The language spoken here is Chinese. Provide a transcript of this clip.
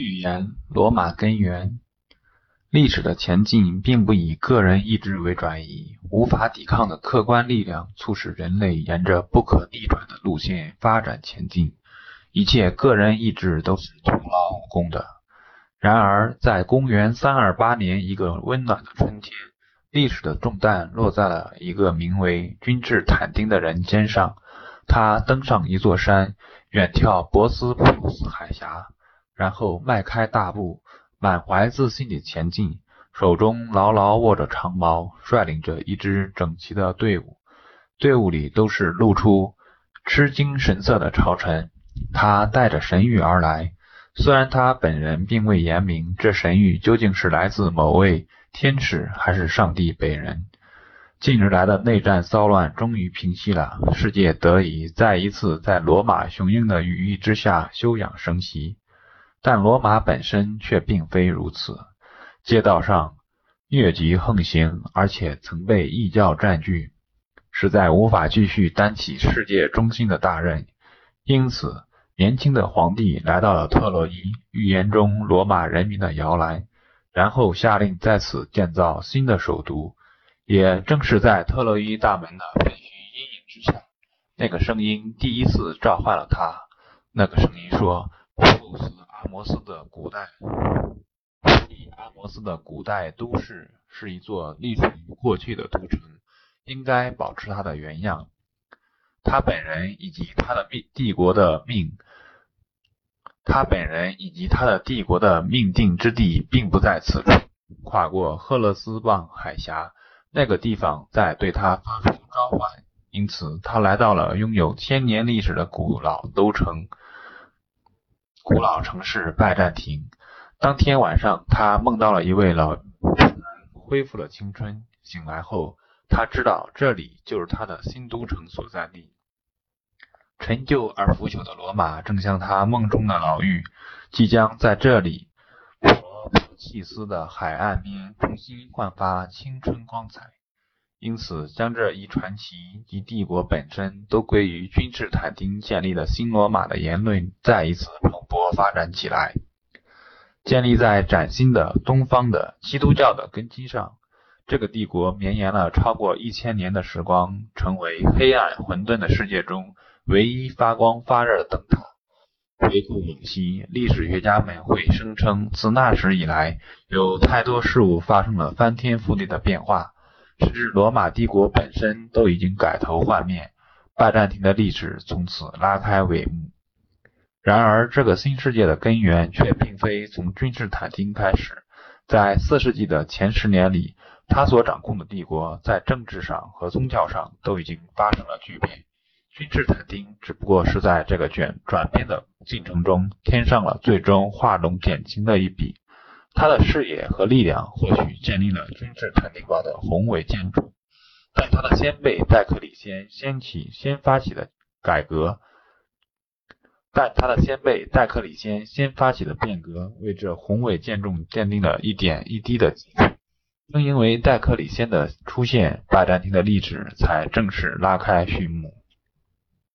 语言：罗马根源。历史的前进并不以个人意志为转移，无法抵抗的客观力量促使人类沿着不可逆转的路线发展前进。一切个人意志都是徒劳无功的。然而，在公元328年一个温暖的春天，历史的重担落在了一个名为君士坦丁的人肩上。他登上一座山，远眺博斯普鲁斯海峡。然后迈开大步，满怀自信地前进，手中牢牢握着长矛，率领着一支整齐的队伍。队伍里都是露出吃惊神色的朝臣。他带着神谕而来，虽然他本人并未言明这神谕究竟是来自某位天使还是上帝本人。近日来的内战骚乱终于平息了，世界得以再一次在罗马雄鹰的羽翼之下休养生息。但罗马本身却并非如此，街道上疟疾横行，而且曾被异教占据，实在无法继续担起世界中心的大任。因此，年轻的皇帝来到了特洛伊，预言中罗马人民的摇篮，然后下令在此建造新的首都。也正是在特洛伊大门的废墟阴影之下，那个声音第一次召唤了他。那个声音说：“普鲁斯。”摩斯的古代，阿摩斯的古代都市是一座隶属于过去的都城，应该保持它的原样。他本人以及他的命帝国的命，他本人以及他的帝国的命定之地并不在此处。跨过赫勒斯棒海峡，那个地方在对他发出召唤，因此他来到了拥有千年历史的古老都城。古老城市拜占庭。当天晚上，他梦到了一位老人恢复了青春。醒来后，他知道这里就是他的新都城所在地。陈旧而腐朽的罗马正像他梦中的牢狱，即将在这里普普契斯的海岸边重新焕发青春光彩。因此，将这一传奇及帝国本身都归于君士坦丁建立了新罗马的言论，再一次蓬勃发展起来。建立在崭新的东方的基督教的根基上，这个帝国绵延了超过一千年的时光，成为黑暗混沌的世界中唯一发光发热的灯塔。回顾往昔，历史学家们会声称，自那时以来，有太多事物发生了翻天覆地的变化。甚至罗马帝国本身都已经改头换面，拜占庭的历史从此拉开帷幕。然而，这个新世界的根源却并非从君士坦丁开始。在四世纪的前十年里，他所掌控的帝国在政治上和宗教上都已经发生了巨变。君士坦丁只不过是在这个卷转变的进程中添上了最终画龙点睛的一笔。他的视野和力量或许建立了君士坦丁堡的宏伟建筑，但他的先辈戴克里先掀起先发起的改革，但他的先辈戴克里先先发起的变革为这宏伟建筑奠定了一点一滴的基础。正因为戴克里先的出现，拜占庭的历史才正式拉开序幕。